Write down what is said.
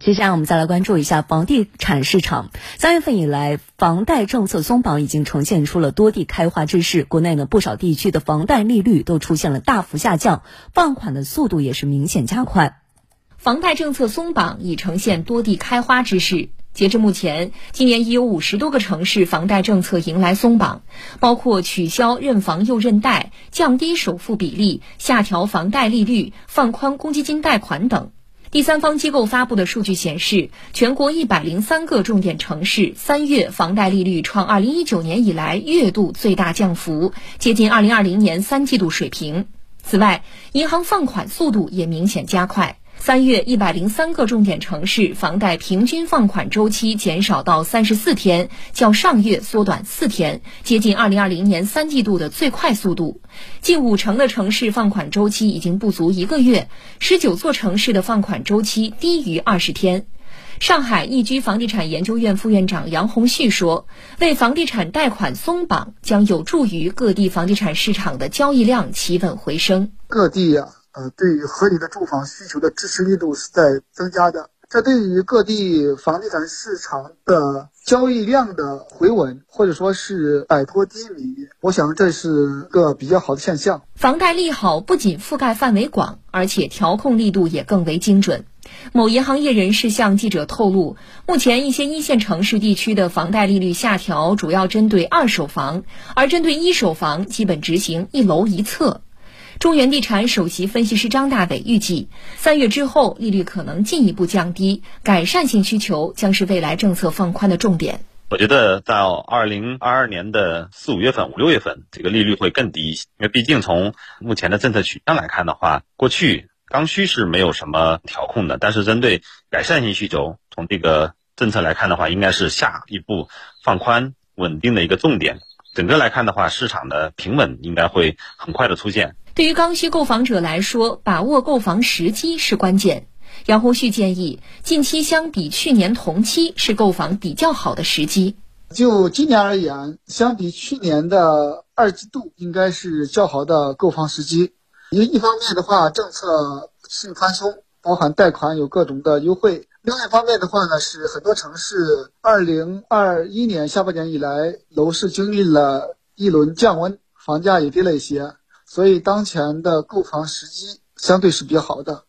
接下来我们再来关注一下房地产市场。三月份以来，房贷政策松绑已经呈现出了多地开花之势。国内呢，不少地区的房贷利率都出现了大幅下降，放款的速度也是明显加快。房贷政策松绑已呈现多地开花之势。截至目前，今年已有五十多个城市房贷政策迎来松绑，包括取消认房又认贷、降低首付比例、下调房贷利率、放宽公积金贷款等。第三方机构发布的数据显示，全国一百零三个重点城市三月房贷利率创二零一九年以来月度最大降幅，接近二零二零年三季度水平。此外，银行放款速度也明显加快。三月，一百零三个重点城市房贷平均放款周期减少到三十四天，较上月缩短四天，接近二零二零年三季度的最快速度。近五成的城市放款周期已经不足一个月，十九座城市的放款周期低于二十天。上海易居房地产研究院副院长杨红旭说：“为房地产贷款松绑，将有助于各地房地产市场的交易量企稳回升。各地呀。”呃，对于合理的住房需求的支持力度是在增加的，这对于各地房地产市场的交易量的回稳，或者说是摆脱低迷，我想这是个比较好的现象。房贷利好不仅覆盖范围广，而且调控力度也更为精准。某银行业人士向记者透露，目前一些一线城市地区的房贷利率下调主要针对二手房，而针对一手房基本执行一楼一策。中原地产首席分析师张大伟预计，三月之后利率可能进一步降低，改善性需求将是未来政策放宽的重点。我觉得到二零二二年的四五月份、五六月份，这个利率会更低一些，因为毕竟从目前的政策取向来看的话，过去刚需是没有什么调控的，但是针对改善性需求，从这个政策来看的话，应该是下一步放宽稳定的一个重点。整个来看的话，市场的平稳应该会很快的出现。对于刚需购房者来说，把握购房时机是关键。杨红旭建议，近期相比去年同期是购房比较好的时机。就今年而言，相比去年的二季度，应该是较好的购房时机。因为一方面的话，政策性宽松，包含贷款有各种的优惠；另外一方面的话呢，是很多城市二零二一年下半年以来，楼市经历了一轮降温，房价也跌了一些。所以当前的购房时机相对是比较好的。